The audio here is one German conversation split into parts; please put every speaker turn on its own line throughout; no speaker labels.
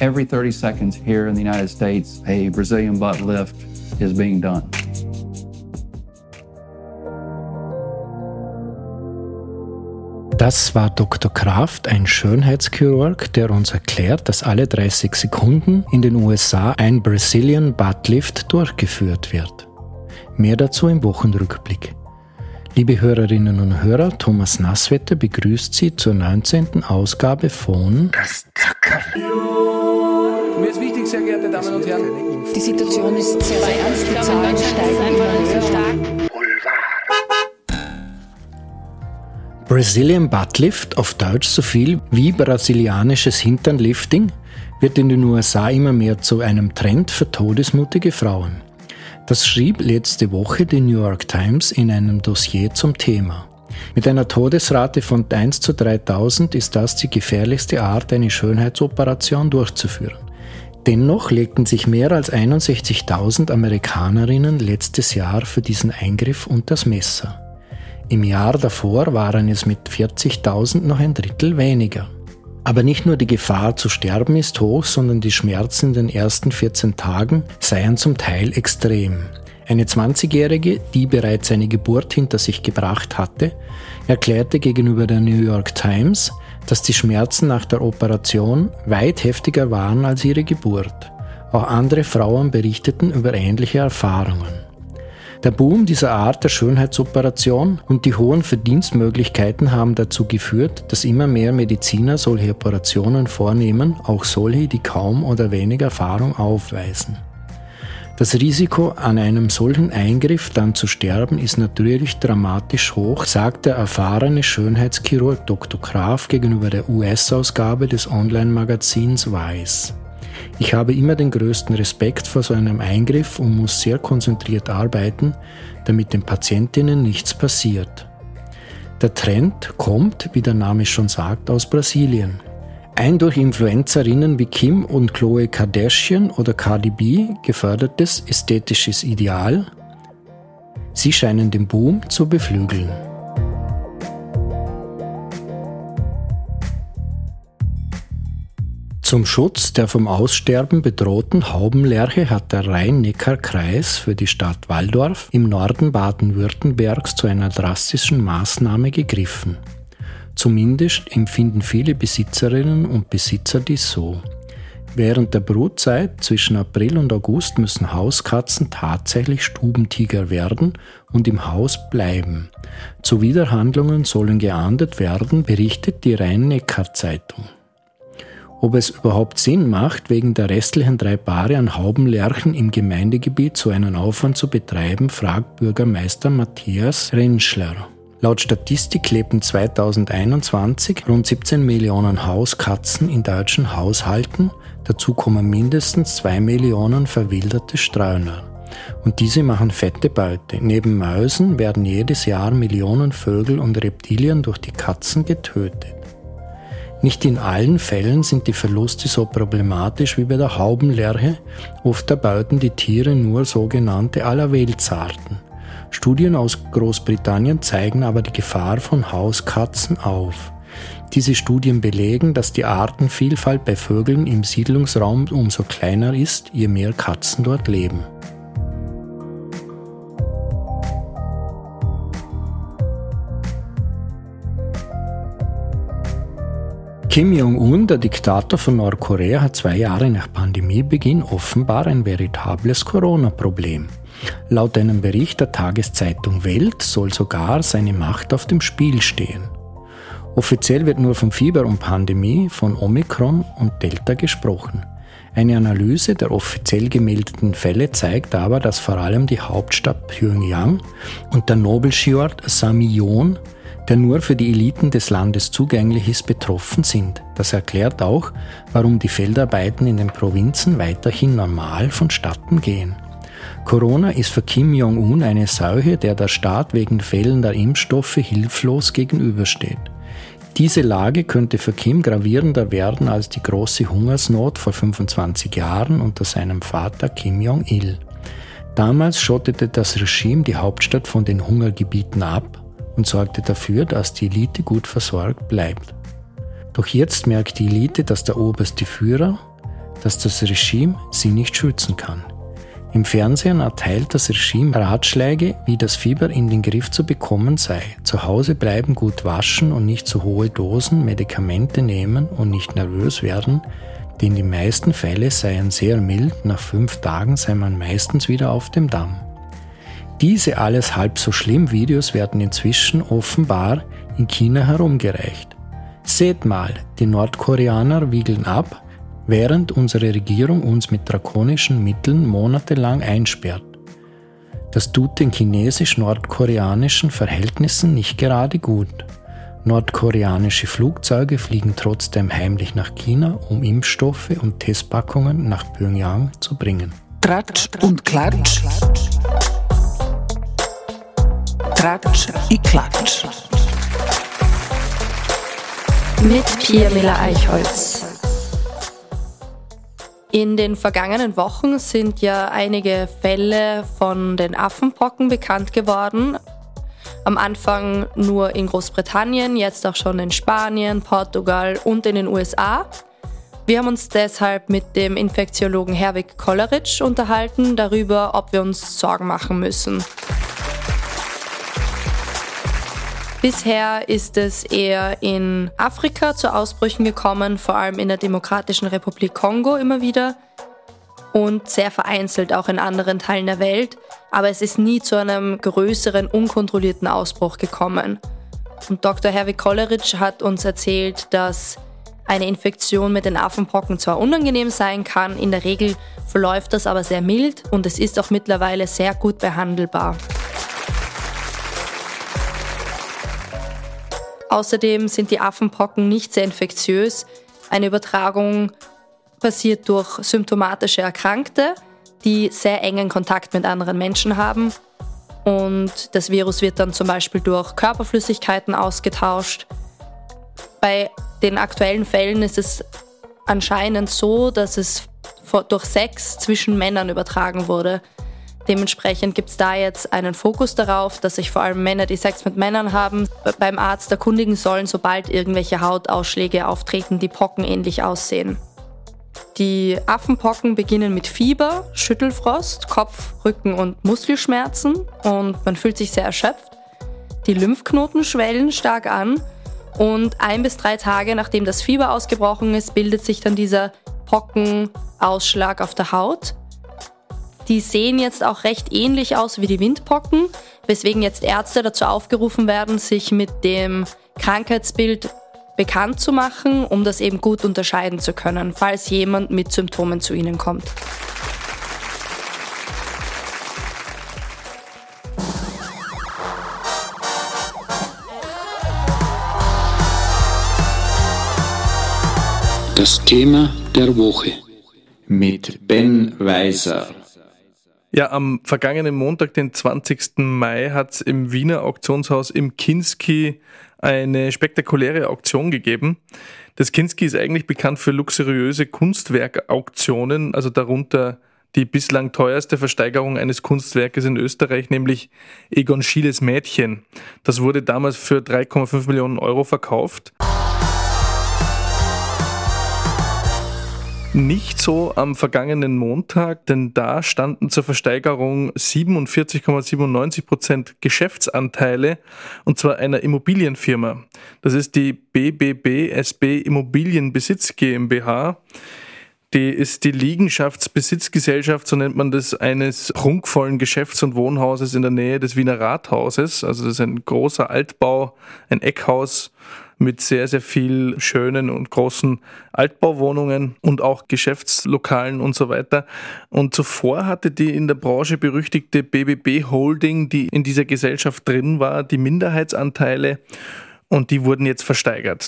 every 30 seconds here in the United States, a Brazilian butt lift is being done.
Das war Dr. Kraft, ein Schönheitschirurg, der uns erklärt, dass alle 30 Sekunden in den USA ein Brazilian Butt Lift durchgeführt wird. Mehr dazu im Wochenrückblick. Liebe Hörerinnen und Hörer, Thomas Nasswetter begrüßt Sie zur 19. Ausgabe von Das
Sehr geehrte Damen und Herren.
Die Situation ist sehr, sehr ernst. Die Zahlen steigen immer stark.
Brazilian Buttlift, auf Deutsch so viel wie brasilianisches Hinternlifting, wird in den USA immer mehr zu einem Trend für todesmutige Frauen. Das schrieb letzte Woche die New York Times in einem Dossier zum Thema. Mit einer Todesrate von 1 zu 3000 ist das die gefährlichste Art, eine Schönheitsoperation durchzuführen. Dennoch legten sich mehr als 61.000 Amerikanerinnen letztes Jahr für diesen Eingriff unter das Messer. Im Jahr davor waren es mit 40.000 noch ein Drittel weniger. Aber nicht nur die Gefahr zu sterben ist hoch, sondern die Schmerzen in den ersten 14 Tagen seien zum Teil extrem. Eine 20-Jährige, die bereits eine Geburt hinter sich gebracht hatte, erklärte gegenüber der New York Times, dass die Schmerzen nach der Operation weit heftiger waren als ihre Geburt. Auch andere Frauen berichteten über ähnliche Erfahrungen. Der Boom dieser Art der Schönheitsoperation und die hohen Verdienstmöglichkeiten haben dazu geführt, dass immer mehr Mediziner solche Operationen vornehmen, auch solche, die kaum oder wenig Erfahrung aufweisen. Das Risiko, an einem solchen Eingriff dann zu sterben, ist natürlich dramatisch hoch, sagt der erfahrene Schönheitschirurg Dr. Graf gegenüber der US-Ausgabe des Online-Magazins Weiß. Ich habe immer den größten Respekt vor so einem Eingriff und muss sehr konzentriert arbeiten, damit den Patientinnen nichts passiert. Der Trend kommt, wie der Name schon sagt, aus Brasilien. Ein durch Influencerinnen wie Kim und Chloe Kardashian oder Cardi B gefördertes ästhetisches Ideal. Sie scheinen den Boom zu beflügeln. Zum Schutz der vom Aussterben bedrohten Haubenlerche hat der Rhein-Neckar-Kreis für die Stadt Waldorf im Norden Baden-Württembergs zu einer drastischen Maßnahme gegriffen. Zumindest empfinden viele Besitzerinnen und Besitzer dies so. Während der Brutzeit zwischen April und August müssen Hauskatzen tatsächlich Stubentiger werden und im Haus bleiben. Zuwiderhandlungen sollen geahndet werden, berichtet die Rhein-Neckar-Zeitung. Ob es überhaupt Sinn macht, wegen der restlichen drei Paare an Haubenlerchen im Gemeindegebiet so einen Aufwand zu betreiben, fragt Bürgermeister Matthias Rentschler. Laut Statistik lebten 2021 rund 17 Millionen Hauskatzen in deutschen Haushalten, dazu kommen mindestens 2 Millionen verwilderte Streuner. Und diese machen fette Beute. Neben Mäusen werden jedes Jahr Millionen Vögel und Reptilien durch die Katzen getötet. Nicht in allen Fällen sind die Verluste so problematisch wie bei der Haubenlerche, oft erbeuten die Tiere nur sogenannte Allerweltsarten. Studien aus Großbritannien zeigen aber die Gefahr von Hauskatzen auf. Diese Studien belegen, dass die Artenvielfalt bei Vögeln im Siedlungsraum umso kleiner ist, je mehr Katzen dort leben. Kim Jong-un, der Diktator von Nordkorea, hat zwei Jahre nach Pandemiebeginn offenbar ein veritables Corona-Problem. Laut einem Bericht der Tageszeitung Welt soll sogar seine Macht auf dem Spiel stehen. Offiziell wird nur von Fieber und Pandemie, von Omikron und Delta gesprochen. Eine Analyse der offiziell gemeldeten Fälle zeigt aber, dass vor allem die Hauptstadt Pyongyang und der Nobelskiort Samyeon der nur für die Eliten des Landes zugänglich ist, betroffen sind. Das erklärt auch, warum die Feldarbeiten in den Provinzen weiterhin normal vonstatten gehen. Corona ist für Kim Jong-un eine Seuche, der der Staat wegen fehlender Impfstoffe hilflos gegenübersteht. Diese Lage könnte für Kim gravierender werden als die große Hungersnot vor 25 Jahren unter seinem Vater Kim Jong-il. Damals schottete das Regime die Hauptstadt von den Hungergebieten ab und sorgte dafür, dass die Elite gut versorgt bleibt. Doch jetzt merkt die Elite, dass der oberste Führer, dass das Regime sie nicht schützen kann. Im Fernsehen erteilt das Regime Ratschläge, wie das Fieber in den Griff zu bekommen sei. Zu Hause bleiben, gut waschen und nicht zu hohe Dosen Medikamente nehmen und nicht nervös werden, denn die meisten Fälle seien sehr mild, nach fünf Tagen sei man meistens wieder auf dem Damm. Diese alles halb so schlimm Videos werden inzwischen offenbar in China herumgereicht. Seht mal, die Nordkoreaner wiegeln ab, während unsere Regierung uns mit drakonischen Mitteln monatelang einsperrt. Das tut den chinesisch-nordkoreanischen Verhältnissen nicht gerade gut. Nordkoreanische Flugzeuge fliegen trotzdem heimlich nach China, um Impfstoffe und Testpackungen nach Pyongyang zu bringen.
Tratsch und Klatsch. Tratsch i Klatsch.
Mit Pia Miller-Eichholz.
In den vergangenen Wochen sind ja einige Fälle von den Affenpocken bekannt geworden. Am Anfang nur in Großbritannien, jetzt auch schon in Spanien, Portugal und in den USA. Wir haben uns deshalb mit dem Infektiologen Herwig Kolleritsch unterhalten darüber, ob wir uns Sorgen machen müssen. Bisher ist es eher in Afrika zu Ausbrüchen gekommen, vor allem in der Demokratischen Republik Kongo immer wieder und sehr vereinzelt auch in anderen Teilen der Welt, aber es ist nie zu einem größeren, unkontrollierten Ausbruch gekommen. Und Dr. Herwig Kolleritsch hat uns erzählt, dass eine Infektion mit den Affenpocken zwar unangenehm sein kann, in der Regel verläuft das aber sehr mild und es ist auch mittlerweile sehr gut behandelbar. Außerdem sind die Affenpocken nicht sehr infektiös. Eine Übertragung passiert durch symptomatische Erkrankte, die sehr engen Kontakt mit anderen Menschen haben. Und das Virus wird dann zum Beispiel durch Körperflüssigkeiten ausgetauscht. Bei den aktuellen Fällen ist es anscheinend so, dass es durch Sex zwischen Männern übertragen wurde. Dementsprechend gibt es da jetzt einen Fokus darauf, dass sich vor allem Männer, die Sex mit Männern haben, beim Arzt erkundigen sollen, sobald irgendwelche Hautausschläge auftreten, die pockenähnlich aussehen. Die Affenpocken beginnen mit Fieber, Schüttelfrost, Kopf-, Rücken- und Muskelschmerzen und man fühlt sich sehr erschöpft. Die Lymphknoten schwellen stark an und ein bis drei Tage nachdem das Fieber ausgebrochen ist, bildet sich dann dieser Pockenausschlag auf der Haut. Die sehen jetzt auch recht ähnlich aus wie die Windpocken, weswegen jetzt Ärzte dazu aufgerufen werden, sich mit dem Krankheitsbild bekannt zu machen, um das eben gut unterscheiden zu können, falls jemand mit Symptomen zu ihnen kommt.
Das Thema der Woche
mit Ben Weiser.
Ja, am vergangenen Montag, den 20. Mai, hat es im Wiener Auktionshaus im Kinski eine spektakuläre Auktion gegeben. Das Kinski ist eigentlich bekannt für luxuriöse Kunstwerkauktionen, also darunter die bislang teuerste Versteigerung eines Kunstwerkes in Österreich, nämlich Egon Schieles Mädchen. Das wurde damals für 3,5 Millionen Euro verkauft. Nicht so am vergangenen Montag, denn da standen zur Versteigerung 47,97 Prozent Geschäftsanteile und zwar einer Immobilienfirma. Das ist die BBB SB Immobilienbesitz GmbH. Die ist die Liegenschaftsbesitzgesellschaft, so nennt man das, eines prunkvollen Geschäfts- und Wohnhauses in der Nähe des Wiener Rathauses. Also das ist ein großer Altbau, ein Eckhaus mit sehr, sehr viel schönen und großen Altbauwohnungen und auch Geschäftslokalen und so weiter. Und zuvor hatte die in der Branche berüchtigte BBB Holding, die in dieser Gesellschaft drin war, die Minderheitsanteile und die wurden jetzt versteigert.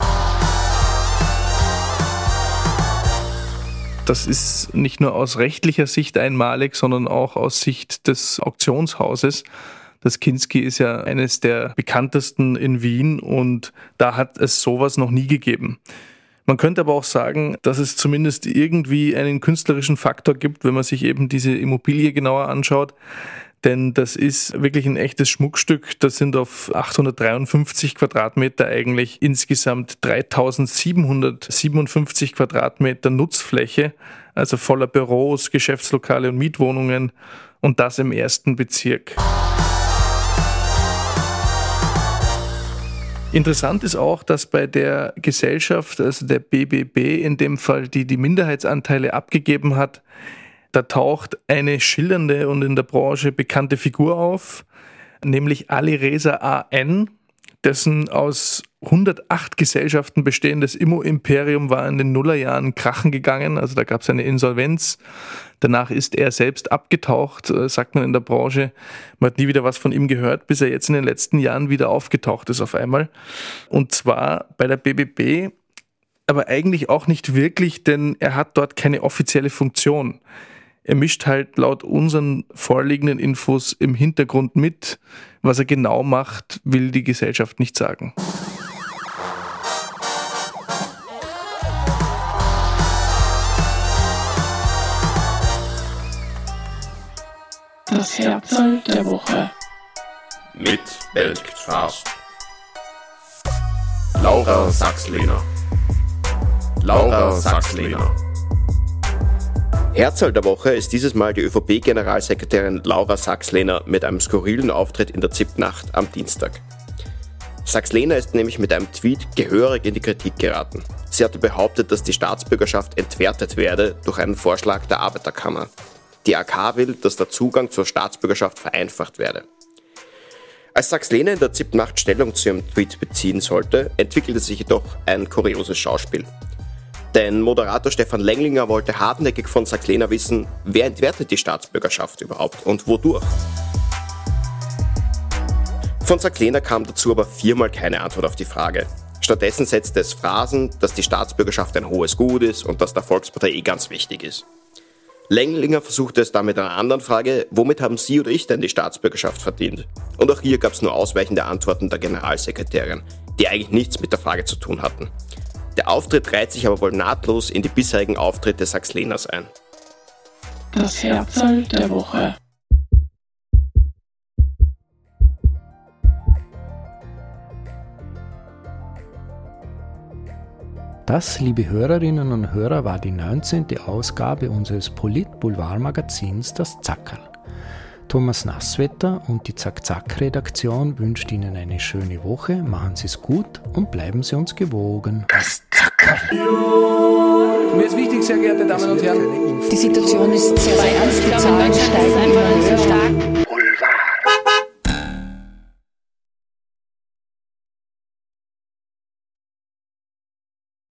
Das ist nicht nur aus rechtlicher Sicht einmalig, sondern auch aus Sicht des Auktionshauses. Das Kinski ist ja eines der bekanntesten in Wien und da hat es sowas noch nie gegeben. Man könnte aber auch sagen, dass es zumindest irgendwie einen künstlerischen Faktor gibt, wenn man sich eben diese Immobilie genauer anschaut. denn das ist wirklich ein echtes Schmuckstück. Das sind auf 853 Quadratmeter eigentlich insgesamt 3757 Quadratmeter Nutzfläche, also voller Büros, Geschäftslokale und Mietwohnungen und das im ersten Bezirk. Interessant ist auch, dass bei der Gesellschaft, also der BBB in dem Fall, die die Minderheitsanteile abgegeben hat, da taucht eine schillernde und in der Branche bekannte Figur auf, nämlich Ali Reza AN, dessen aus 108 Gesellschaften bestehendes Immo-Imperium war in den Nullerjahren krachen gegangen. Also da gab es eine Insolvenz. Danach ist er selbst abgetaucht, äh, sagt man in der Branche. Man hat nie wieder was von ihm gehört, bis er jetzt in den letzten Jahren wieder aufgetaucht ist auf einmal. Und zwar bei der BBB, aber eigentlich auch nicht wirklich, denn er hat dort keine offizielle Funktion. Er mischt halt laut unseren vorliegenden Infos im Hintergrund mit. Was er genau macht, will die Gesellschaft nicht sagen.
Das Herzl der Woche.
Mit Weltcast. Laura Sachslehner. Laura Sachslehner.
Herzl der Woche ist dieses Mal die ÖVP-Generalsekretärin Laura Sachs-Lehner mit einem skurrilen Auftritt in der ZIP-Nacht am Dienstag. Sachs-Lehner ist nämlich mit einem Tweet gehörig in die Kritik geraten. Sie hatte behauptet, dass die Staatsbürgerschaft entwertet werde durch einen Vorschlag der Arbeiterkammer. Die AK will, dass der Zugang zur Staatsbürgerschaft vereinfacht werde. Als Sachs-Lehner in der ZIP-Nacht Stellung zu ihrem Tweet beziehen sollte, entwickelte sich jedoch ein kurioses Schauspiel. Denn Moderator Stefan Lenglinger wollte hartnäckig von Sachs-Lehner wissen, wer entwertet die Staatsbürgerschaft überhaupt und wodurch. Von Sachs-Lehner kam dazu aber viermal keine Antwort auf die Frage. Stattdessen setzte es Phrasen, dass die Staatsbürgerschaft ein hohes Gut ist und dass der Volkspartei eh ganz wichtig ist. Lenglinger versuchte es dann mit einer anderen Frage, womit haben Sie oder ich denn die Staatsbürgerschaft verdient? Und auch hier gab es nur ausweichende Antworten der Generalsekretärin, die eigentlich nichts mit der Frage zu tun hatten. Der Auftritt reiht sich aber wohl nahtlos in die bisherigen Auftritte Sachs Lehners ein.
Das Herzl der Woche.
Das, liebe Hörerinnen und Hörer, war die 19. Ausgabe unseres Polit-Boulevard-Magazins Das Zackerl. Thomas Nasswetter und die Zack-Zack-Redaktion wünscht Ihnen eine schöne Woche, machen Sie es gut und bleiben Sie uns gewogen.
Das.
Mir ist wichtig, sehr geehrte Damen und Herren.
Die Situation ist sehr ernst, die Zahlen steigen immer höher.